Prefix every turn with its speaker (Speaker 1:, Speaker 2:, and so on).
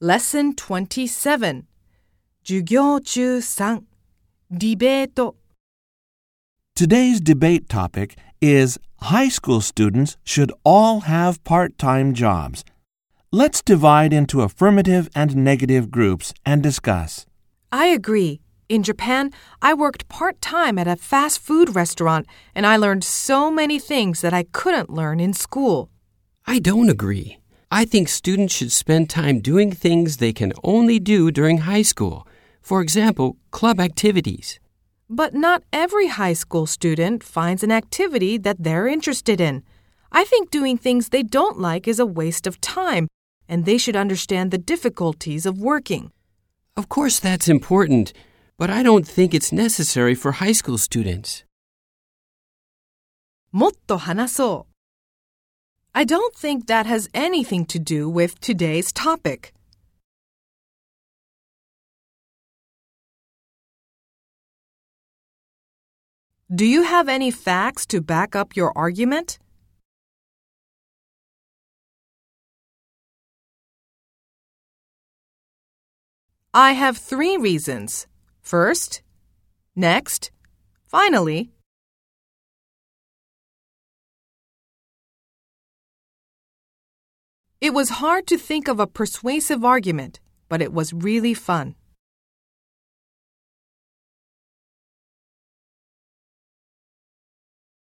Speaker 1: Lesson 27授業中3ディベート
Speaker 2: Today's debate topic is high school students should all have part time jobs. Let's divide into affirmative and negative groups and discuss.
Speaker 1: I agree. In Japan, I worked part time at a fast food restaurant and I learned so many things that I couldn't learn in school.
Speaker 3: I don't agree. I think students should spend time doing things they can only do during high school. For example, club activities.
Speaker 1: But not every high school student finds an activity that they're interested in. I think doing things they don't like is a waste of time, and they should understand the difficulties of working.
Speaker 3: Of course, that's important, but I don't think it's necessary for high school students.
Speaker 1: もっと話そう う。I don't think that has anything to do with today's topic. Do you have any facts to back up your argument? I have three reasons. First, next, finally. It was hard to think of a persuasive argument, but it was really fun.